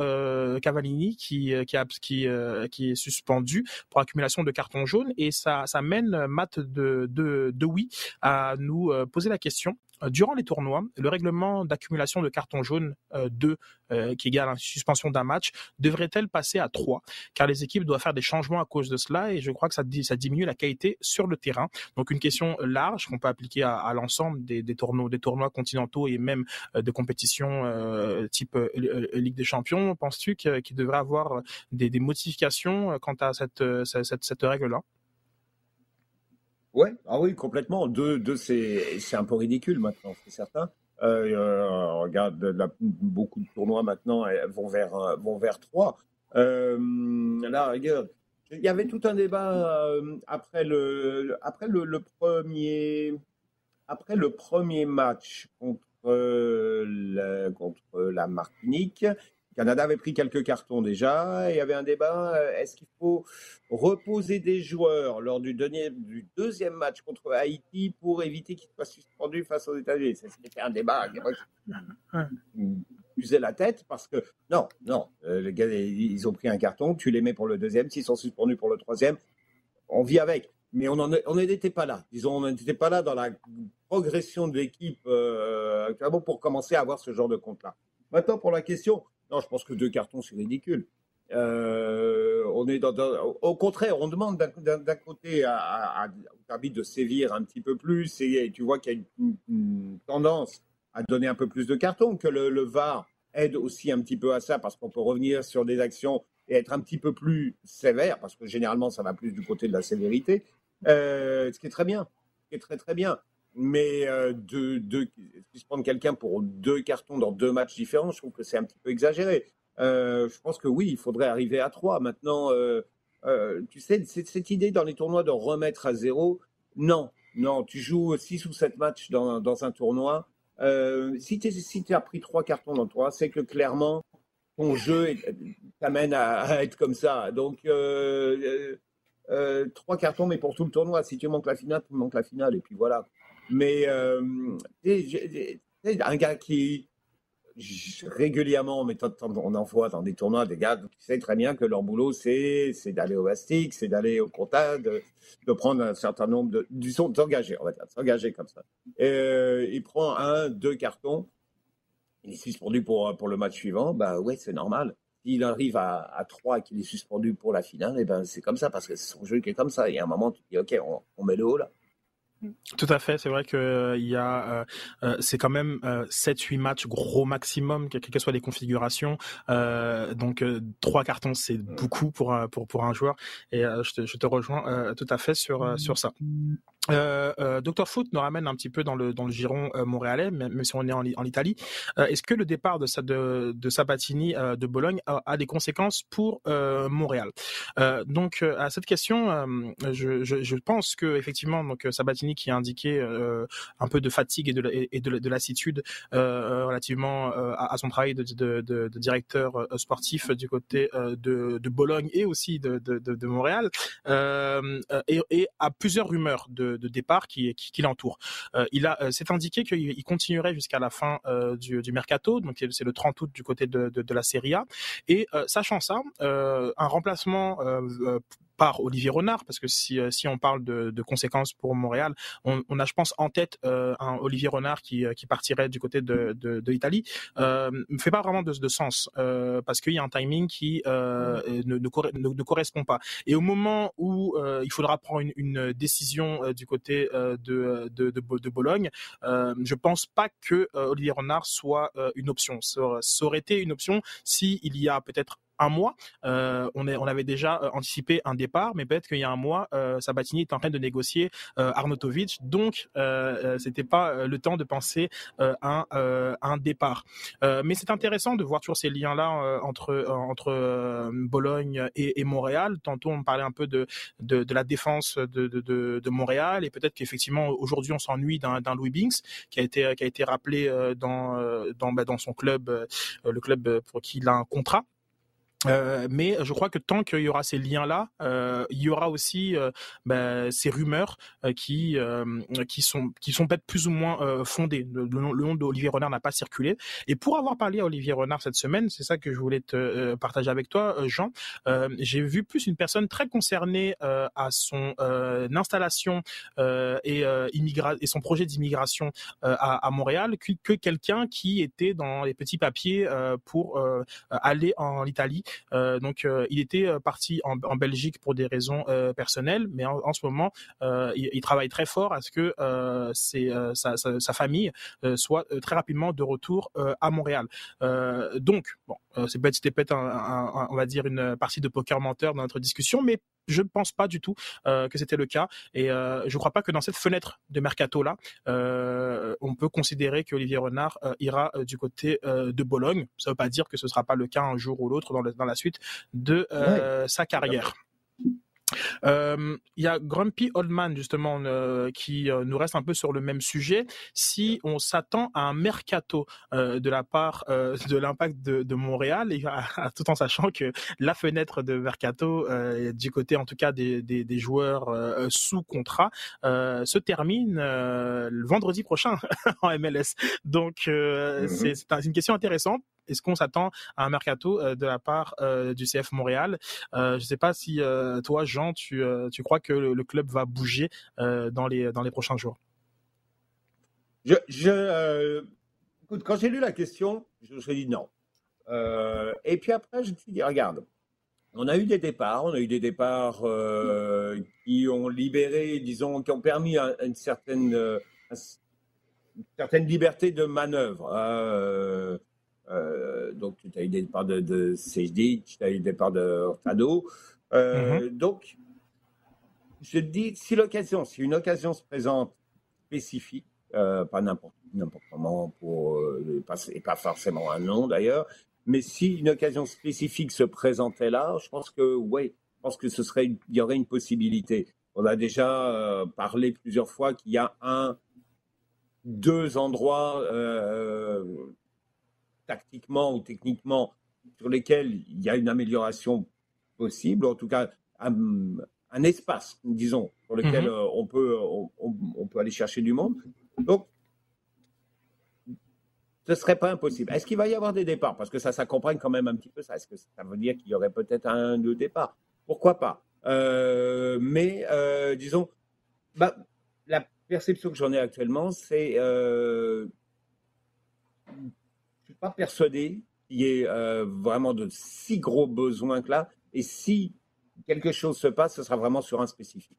[SPEAKER 1] Cavallini qui qui, qui, est suspendu pour accumulation de cartons jaunes et ça ça mène Matt de de, de oui à nous poser la question euh, durant les tournois, le règlement d'accumulation de cartons jaunes 2, euh, euh, qui égale une suspension d'un match, devrait-elle passer à 3 Car les équipes doivent faire des changements à cause de cela et je crois que ça, ça diminue la qualité sur le terrain. Donc une question large qu'on peut appliquer à, l'ensemble des, tournois, des tournois continentaux et même de compétitions type Ligue des Champions. Penses-tu qu'il devrait avoir des, modifications quant à cette, cette, cette règle-là?
[SPEAKER 2] Ouais, ah oui, complètement. Deux, deux c'est, un peu ridicule maintenant, c'est certain. Euh, euh, regarde, beaucoup de tournois maintenant vont vers, vont vers trois. Euh, là, regarde, il y avait tout un débat euh, après le, après le, premier, après le premier match contre, contre la Martinique. Canada avait pris quelques cartons déjà. Il y avait un débat. Euh, est-ce qu'il faut reposer des joueurs lors du, du, deuxième match contre Haïti pour éviter qu'ils soient suspendus face aux États-Unis? C'était un débat usait la tête parce que non, non, euh, les gars, ils ont pris un carton. Tu les mets pour le deuxième. S'ils sont suspendus pour le troisième, on vit avec. Mais on n'était pas là. Disons, on n'était pas là dans la progression de l'équipe euh, pour commencer à avoir ce genre de compte-là. Maintenant, pour la question, non, je pense que deux cartons, c'est ridicule. Euh, on est au contraire, on demande d'un côté à, à, de sévir un petit peu plus et tu vois qu'il y a une, tendance à donner un peu plus de cartons, que le, VAR aide aussi un petit peu à ça parce qu'on peut revenir sur des actions et être un petit peu plus sévère parce que généralement ça va plus du côté de la sévérité, euh, ce qui est très bien, qui est très très bien. Mais euh, de, de, suspendre quelqu'un pour deux cartons dans deux matchs différents, je trouve que c'est un petit peu exagéré. Euh, je pense que oui, il faudrait arriver à trois. Maintenant, euh, euh tu sais, cette idée dans les tournois de remettre à zéro, non, non, tu joues six ou sept matchs dans, un tournoi. Si tu as pris trois cartons dans toi, c'est que clairement, ton jeu t'amène à, être comme ça. Donc, trois cartons, mais pour tout le tournoi. Si tu manques la finale, tu manques la finale. Et puis voilà. Mais euh, un gars qui régulièrement, on en voit dans des tournois des gars qui savent très bien que leur boulot c'est d'aller au bastique, c'est d'aller au comptable, de, prendre un certain nombre de du s'engager, on va dire, s'engager comme ça. Et, euh, il prend un, deux cartons, il est suspendu pour le match suivant, bah ouais c'est normal. S'il arrive à, à 3 et qu'il est suspendu pour la finale, et eh ben c'est comme ça parce que c'est son jeu qui est comme ça. Y a un moment, tu dis ok, on met le haut là.
[SPEAKER 1] Tout à fait, c'est vrai que euh, y a, euh, euh, c'est quand même 7-8 matchs gros maximum, quelles que soient les configurations. donc trois cartons, c'est beaucoup pour pour pour un joueur. Et je te, je, te, rejoins tout à fait sur sur ça. Euh, euh, Dr Foot nous ramène un petit peu dans le dans le giron euh, montréalais, même, si on est en, en Italie. Euh, est-ce que le départ de, de, de Sabatini euh, de Bologne a, a, des conséquences pour Montréal? Donc à cette question, je, je, je, pense que effectivement donc Sabatini qui a indiqué un peu de fatigue et de et de, de lassitude relativement à, à, son travail de, de, directeur sportif du côté de, de Bologne et aussi de, de, de Montréal et, et à plusieurs rumeurs de de, départ qui, qui, l'entoure. Euh, il a, c'est euh, indiqué qu'il continuerait jusqu'à la fin euh, du, du, mercato, donc c'est le 30 août du côté de, de, de la Serie A. Et sachant ça, un remplacement par Olivier Renard, parce que si, si on parle de, de conséquences pour Montréal, on, on, a, je pense, en tête un Olivier Renard qui, qui partirait du côté de, de, de l'Italie, ne fait pas vraiment de, de sens, parce qu'il y a un timing qui ne, ne, ne, correspond pas. Et au moment où il faudra prendre une, une décision du côté de, de, de, Bologne, je pense pas que Olivier Renard soit une option. Ça, ça aurait été une option si il y a peut-être un mois, euh, on, est, on avait déjà euh, anticipé un départ, mais peut-être qu'il y a un mois, euh, Sabatini est en train de négocier euh, Arnautovic, donc euh, c'était pas le temps de penser à un, un, départ. mais c'est intéressant de voir toujours ces liens-là entre entre Bologne et, et, Montréal. Tantôt on parlait un peu de de, de la défense de, de, de Montréal et peut-être qu'effectivement aujourd'hui on s'ennuie d'un Louis Binks qui a été qui a été rappelé dans dans bah, dans son club, le club pour qui il a un contrat. Euh, mais je crois que tant qu'il y aura ces liens-là, euh, il y aura aussi euh, bah, ces rumeurs euh, qui euh, qui sont qui sont peut-être plus ou moins fondées. Le, nom d'Olivier Renard n'a pas circulé. Et pour avoir parlé à Olivier Renard cette semaine, c'est ça que je voulais te partager avec toi, Jean. J'ai vu plus une personne très concernée à son installation et et son projet d'immigration à, à, Montréal que, que quelqu'un qui était dans les petits papiers pour aller en Italie donc, euh, il était euh, parti en, Belgique pour des raisons personnelles, mais en, ce moment, il, il, travaille très fort à ce que c'est sa, famille soit très rapidement de retour à Montréal. donc, bon, c'était peut-être, un, un, on va dire, une partie de poker menteur dans notre discussion, mais je ne pense pas du tout euh, que c'était le cas et euh, je ne crois pas que dans cette fenêtre de mercato là, euh, on peut considérer que Olivier Renard ira du côté de Bologne. Ça ne veut pas dire que ce ne sera pas le cas un jour ou l'autre dans, dans, la suite de sa carrière. Euh, il y a Grumpy Oldman justement euh, qui euh, nous reste un peu sur le même sujet. Si on s'attend à un mercato de la part de l'impact de, de, Montréal, et tout en sachant que la fenêtre de mercato du côté en tout cas des, des, des joueurs sous contrat se termine le vendredi prochain en MLS. Donc mm-hmm. c'est une question intéressante est-ce qu'on s'attend à un mercato euh, de la part euh, du CF Montréal? Euh, Je ne sais pas si toi, Jean, tu, tu crois que le, club va bouger dans, les, dans les prochains jours?
[SPEAKER 2] Je, écoute, quand j'ai lu la question, je me suis dit non. et puis après, je me suis dit, regarde, on a eu des départs, on a eu des départs qui ont libéré, disons, qui ont permis une certaine, certaine liberté de manœuvre. Donc, tu as eu des départs de, de tu as eu des départs de Hurtado. Euh, mm-hmm. Donc, je dis, si l'occasion, si une occasion se présente spécifique, euh, pas n'importe comment, pour, euh, et pas forcément un nom d'ailleurs, mais si une occasion spécifique se présentait là, je pense que, oui, je pense que ce serait, il y aurait une possibilité. On a déjà euh, parlé plusieurs fois qu'il y a un, deux endroits euh, tactiquement ou techniquement sur lesquels il y a une amélioration possible, en tout cas un, espace, disons, sur lequel mhm. euh, on, peut, on, peut aller chercher du monde. Donc, ce ne serait pas impossible. Est-ce qu'il va y avoir des départs? Parce que ça s'accompagne quand même un petit peu ça. Est-ce que ça veut dire qu'il y aurait peut-être un deux départs? Pourquoi pas? Euh, Mais euh, disons, bah, la perception que j'en ai actuellement, c'est pas persuadé qu'il y ait euh, vraiment de si gros besoins que là. Et si quelque chose se passe, ce sera vraiment sur un spécifique.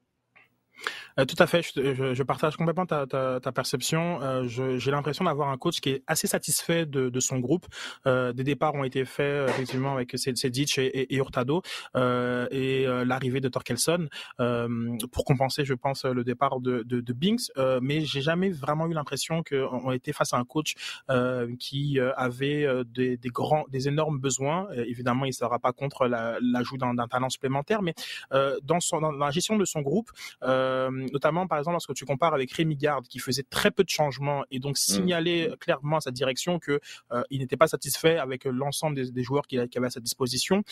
[SPEAKER 1] Euh, tout à fait, je, je, partage complètement ta, ta, ta perception. Euh, j'ai l'impression d'avoir un coach qui est assez satisfait de, de son groupe. Euh, des départs ont été faits euh, effectivement avec Sedic et, et, et Hurtado euh, et euh, l'arrivée de Torkelson pour compenser, je pense, le départ de, de, de Binks. mais j'ai jamais vraiment eu l'impression qu'on était face à un coach qui avait des, des, grands, des énormes besoins. évidemment, il ne sera pas contre l'ajout d'un talent supplémentaire, mais dans, son, dans la gestion de son groupe. Euh, notamment par exemple lorsque tu compares avec Rémi Garde qui faisait très peu de changements et donc mmh. signalait clairement à sa direction que il n'était pas satisfait avec l'ensemble des, joueurs qu'il avait à sa disposition.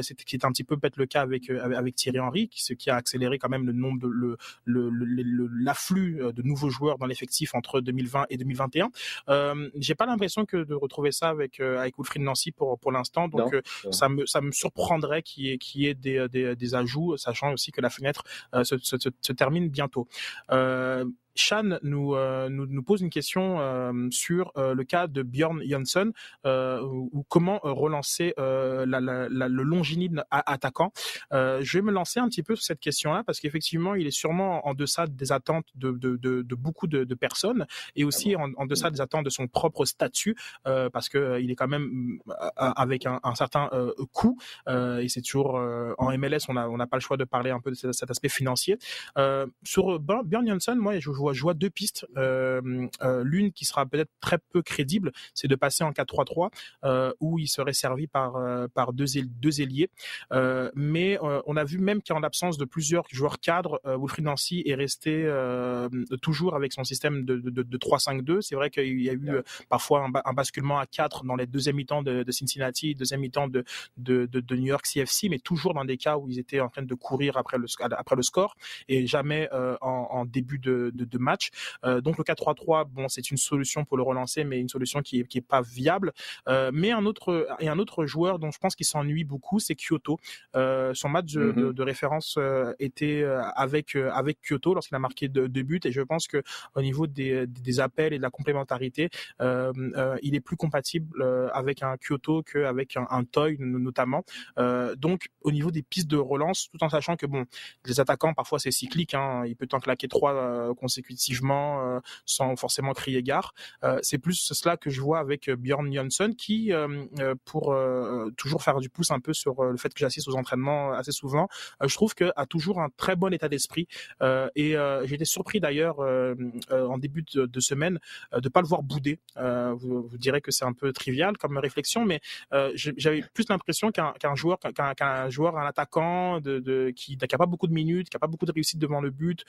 [SPEAKER 1] C'était un petit peu peut-être le cas avec avec Thierry Henry, qui, ce qui a accéléré quand même le nombre de le l'afflux de nouveaux joueurs dans l'effectif entre 2020 et 2021. Euh, J'ai pas l'impression que de retrouver ça avec avec Wilfried Nancy pour pour l'instant, donc ça me ça me surprendrait qu'il y ait qu'il y ait des, des, des ajouts, sachant aussi que la fenêtre se, se, se, termine bientôt. Euh, Shan nous, euh, nous, nous, pose une question euh, sur euh, le cas de Bjorn Jönsson ou comment relancer la, la, la, le longinique attaquant. je vais me lancer un petit peu sur cette question-là parce qu'effectivement, il est sûrement en deçà des attentes de, de, de, de beaucoup de, personnes et aussi en, en, deçà des attentes de son propre statut parce que il est quand même avec un, un certain coût et c'est toujours en MLS, on n'a on a pas le choix de parler un peu de cet, aspect financier. sur Bjorn Jönsson, moi, je je vois deux pistes. Euh, euh, l'une qui sera peut-être très peu crédible, c'est de passer en 4-3-3 euh, où il serait servi par par deux, deux ailiers. mais on a vu même qu'en l'absence de plusieurs joueurs cadres, Wilfried Nancy est resté toujours avec son système de, de, de 3-5-2. C'est vrai qu'il y a eu parfois un, basculement à 4 dans les deuxième mi-temps de, de, Cincinnati, deuxième mi-temps de, de, de, New York CFC, mais toujours dans des cas où ils étaient en train de courir après le, après le score et jamais en, en, début de, de, match. Euh, donc le 4-3-3, bon, c'est une solution pour le relancer, mais une solution qui est, qui est pas viable. Euh, mais un autre et un autre joueur dont je pense qu'il s'ennuie beaucoup, c'est Kyoto. Euh, son match de, de, mm-hmm. référence était avec avec Kyoto lorsqu'il a marqué deux, buts, et je pense que au niveau des, des appels et de la complémentarité, il est plus compatible avec un Kyoto qu'avec un, un Toy notamment. donc au niveau des pistes de relance, tout en sachant que bon, les attaquants parfois c'est cyclique, hein, il peut en claquer trois consécutifs euh, sans forcément crier gare. Euh, c'est plus cela que je vois avec euh, Bjorn Jönsson qui, pour toujours faire du pouce un peu sur le fait que j'assiste aux entraînements assez souvent, je trouve que a toujours un très bon état d'esprit et été surpris d'ailleurs en début de, semaine de pas le voir bouder. Vous, vous, direz que c'est un peu trivial comme réflexion, mais j'avais plus l'impression qu'un joueur, qu'un joueur, un attaquant de, de qui n'a pas beaucoup de minutes, qui n'a pas beaucoup de réussite devant le but,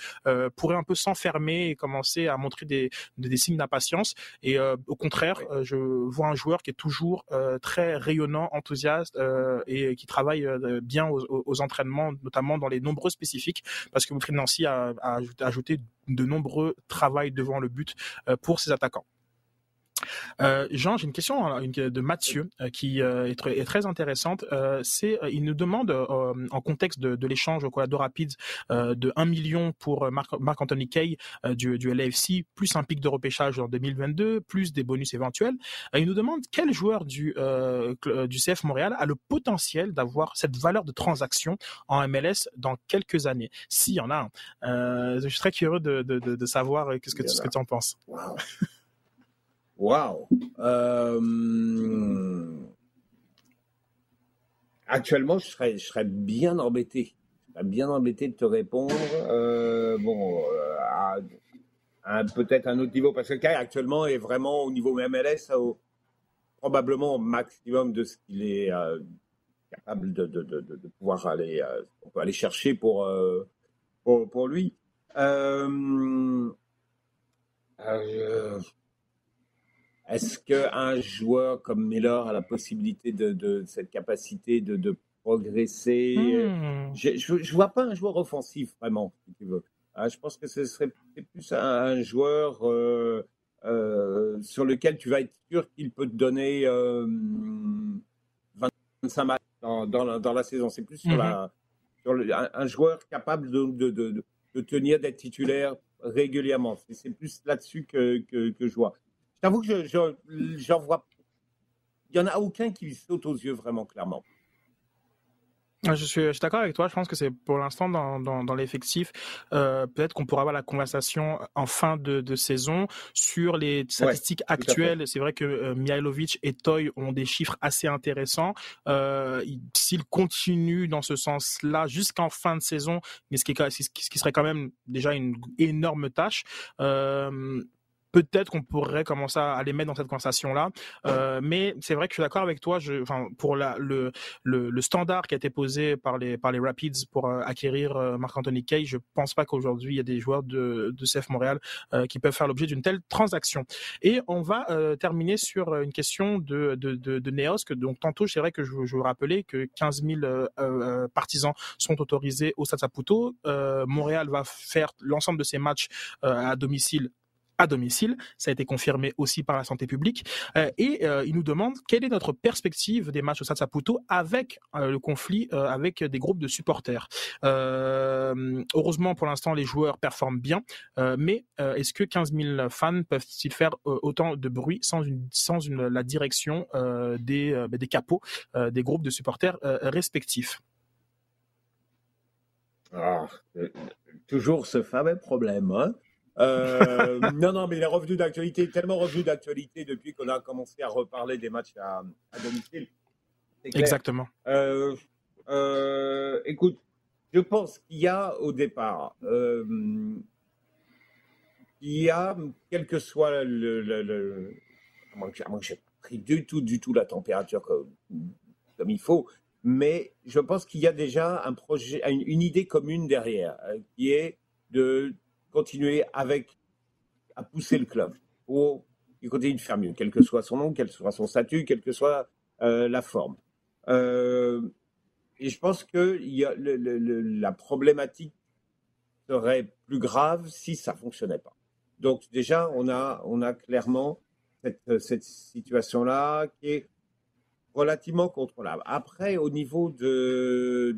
[SPEAKER 1] pourrait un peu s'enfermer et commencer à montrer des, des, signes d'impatience. Et euh, au contraire, euh, je vois un joueur qui est toujours euh, très rayonnant, enthousiaste et qui travaille bien aux, entraînements, notamment dans les nombreux spécifiques, parce que Wilfried Nancy a, a, ajouté de nombreux travaux devant le but pour ses attaquants. Euh, Jean, j'ai une question de Mathieu euh, qui euh, est, très, est, très, intéressante. c'est, il nous demande en contexte de, de l'échange au Colorado Rapids de 1 million pour Marc, Anthony Kay du, du, LAFC, plus un pic de repêchage en 2022, plus des bonus éventuels. il nous demande quel joueur du, du CF Montréal a le potentiel d'avoir cette valeur de transaction en MLS dans quelques années, s'il y en a un. je suis très curieux de, de, de savoir qu'est-ce que, ce que tu en penses.
[SPEAKER 2] Wow. Euh, actuellement, je serais, je serais bien embêté. Serais bien embêté de te répondre. Euh, bon, euh, à, peut-être un autre niveau, parce que Kai actuellement est vraiment au niveau MLS, probablement au maximum de ce qu'il est capable de, de, de, pouvoir aller, on peut aller chercher pour, pour, pour, lui. Euh, est-ce qu'un joueur comme Miller a la possibilité de, cette capacité de, progresser? Hmm. Je ne vois pas un joueur offensif, vraiment, si tu veux. Ah, je pense que ce serait plus un, joueur euh, euh, sur lequel tu vas être sûr qu'il peut te donner 25 euh, matchs dans, la, saison. C'est plus sur, la, hmm. un, joueur capable de, tenir, d'être titulaire régulièrement. C'est plus là-dessus que, que je vois. J'avoue que j'en vois. Il n'y en a aucun qui saute aux yeux vraiment clairement.
[SPEAKER 1] Je suis, d'accord avec toi. Je pense que c'est pour l'instant dans, dans, l'effectif. Euh, peut-être qu'on pourra avoir la conversation en fin de, saison sur les statistiques actuelles. C'est vrai que euh, Mihailovic et Toy ont des chiffres assez intéressants. Euh, S'ils continuent dans ce sens-là jusqu'en fin de saison, mais ce qui, ce qui serait quand même déjà une énorme tâche. Euh, peut-être qu'on pourrait commencer à les mettre dans cette conversation-là. Euh, mais c'est vrai que je suis d'accord avec toi. Je, enfin, pour la, le, le, le, standard qui a été posé par les, par les Rapids pour euh, acquérir euh, Marc-Anthony Kay, je pense pas qu'aujourd'hui il y a des joueurs de, de CF Montréal euh, qui peuvent faire l'objet d'une telle transaction. Et on va terminer sur une question de, de, de, de Neos. Donc tantôt, c'est vrai que je, je vous rappelais que 15 000 partisans sont autorisés au Stade Saputo. Montréal va faire l'ensemble de ses matchs à domicile à domicile. Ça a été confirmé aussi par la santé publique. Euh, et euh, il nous demande quelle est notre perspective des matchs au Stade Saputo avec euh, le conflit avec des groupes de supporters. heureusement, pour l'instant, les joueurs performent bien. mais est-ce que 15 000 fans peuvent-ils faire autant de bruit sans, la direction des, des capots des groupes de supporters respectifs?
[SPEAKER 2] Ah, toujours ce fameux problème. Hein euh, non, non, mais il est revenu d'actualité, tellement revenu d'actualité depuis qu'on a commencé à reparler des matchs à, domicile.
[SPEAKER 1] Exactement.
[SPEAKER 2] Euh, euh, écoute, je pense qu'il y a au départ, il y a, quel que soit le. le, le moi, j'ai pris du tout, du tout la température comme, comme il faut, mais je pense qu'il y a déjà un projet, une, une idée commune derrière, qui est de continuer avec, à pousser le club pour qu'il continue de faire mieux, quel que soit son nom, quel que soit son statut, quelle que soit euh, la forme. Euh, et je pense que la problématique serait plus grave si ça fonctionnait pas. Donc déjà, on a, on a clairement cette, cette situation-là qui est relativement contrôlable. Après, au niveau de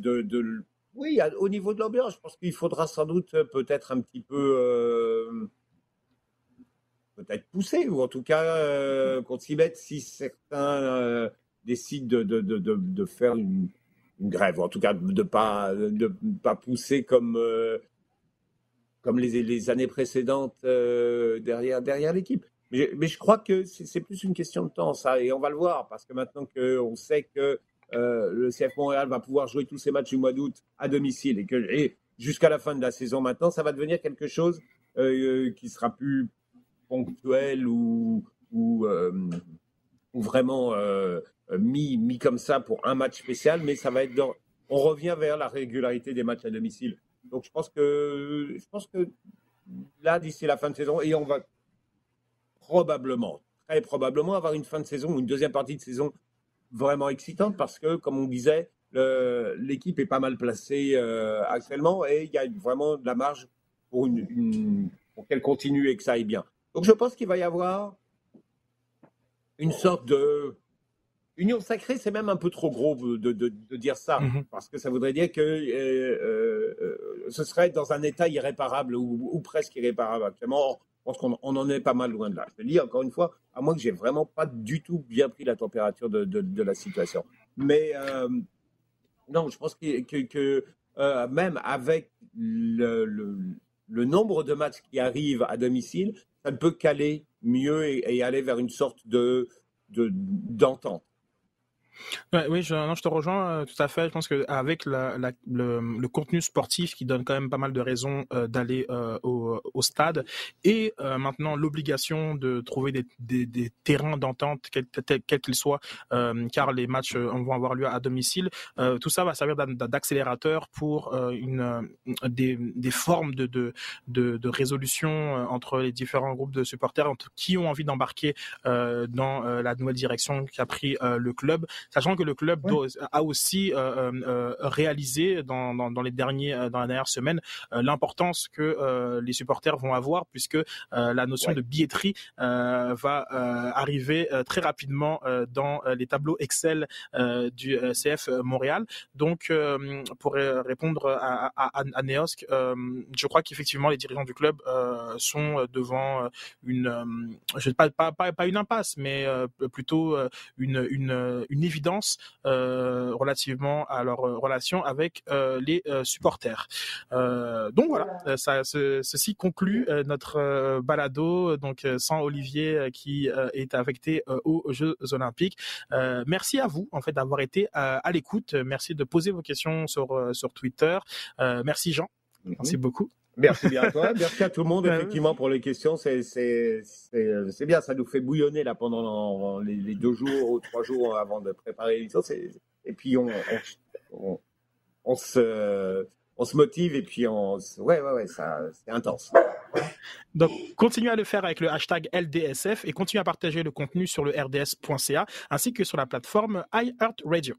[SPEAKER 2] oui, au niveau de l'ambiance, je pense qu'il faudra sans doute euh, peut-être un petit peu euh, peut-être pousser, ou en tout cas euh, qu'on s'y mette si certains décident de, de, de, de faire une, grève, ou en tout cas de ne pas, de pas pousser comme, comme les, les, années précédentes derrière, derrière l'équipe. Mais, mais, je crois que c'est plus une question de temps, ça, et on va le voir, parce que maintenant qu'on sait que euh, le CF Montréal va pouvoir jouer tous ses matchs du mois d'août à domicile et jusqu'à la fin de la saison maintenant, ça va devenir quelque chose euh, qui sera plus ponctuel ou, euh, vraiment mis, mis comme ça pour un match spécial, mais ça va être dans, on revient vers la régularité des matchs à domicile. Donc je pense que je pense que là d'ici la fin de saison et on va probablement très probablement avoir une fin de saison ou une deuxième partie de saison vraiment excitante parce que, comme on disait, l'équipe est pas mal placée euh, actuellement et il y a vraiment de la marge pour, une, pour qu'elle continue et que ça aille bien. Donc je pense qu'il va y avoir une sorte de union sacrée, c'est même un peu trop gros de, de, de dire ça, mm-hmm. parce que ça voudrait dire que euh, euh, ce serait dans un état irréparable ou, ou presque irréparable actuellement. Je pense qu'on en est pas mal loin de là. Je le dis encore une fois, à moins que j'ai vraiment pas du tout bien pris la température de, la situation. Mais euh, non, je pense que, euh, même avec le, nombre de matchs qui arrivent à domicile, ça ne peut qu'aller mieux et, et, aller vers une sorte de d'entente
[SPEAKER 1] oui, je, non, je te rejoins euh, tout à fait. Je pense qu'avec la, le, contenu sportif qui donne quand même pas mal de raisons euh, d'aller euh, au, stade et maintenant l'obligation de trouver des, terrains d'entente, quels qu'ils soient, car les matchs vont avoir lieu à domicile, tout ça va servir d'accélérateur pour une, des, formes de, résolution entre les différents groupes de supporters qui ont envie d'embarquer dans la nouvelle direction qu'a pris le club sachant que le club a aussi euh, euh, euh, réalisé dans, dans, dans, les derniers dans la dernière semaine l'importance que les supporters vont avoir puisque la notion de billetterie va arriver très rapidement dans les tableaux Excel du CF Montréal. Donc pour répondre à, à, à Neosk, je crois qu'effectivement les dirigeants du club sont devant une, je pas, pas, pas, une impasse, mais plutôt une, une, une évidence euh, relativement à leur euh, relation avec euh, les supporters. donc voilà, ça, ceci conclut notre balado donc sans Olivier qui est affecté aux Jeux Olympiques. merci à vous en fait d'avoir été à, l'écoute. Merci de poser vos questions sur sur Twitter. merci Jean. Merci beaucoup.
[SPEAKER 2] Merci bien à toi, merci à tout le monde effectivement pour les questions. C'est bien, ça nous fait bouillonner là pendant les, deux jours ou trois jours avant de préparer l'émission. Et puis on, on, on, se, on se motive et puis on, ouais ouais ouais, c'est intense.
[SPEAKER 1] Donc, continuez à le faire avec le hashtag LDSF et continuez à partager le contenu sur le rds.ca ainsi que sur la plateforme iHeartRadio.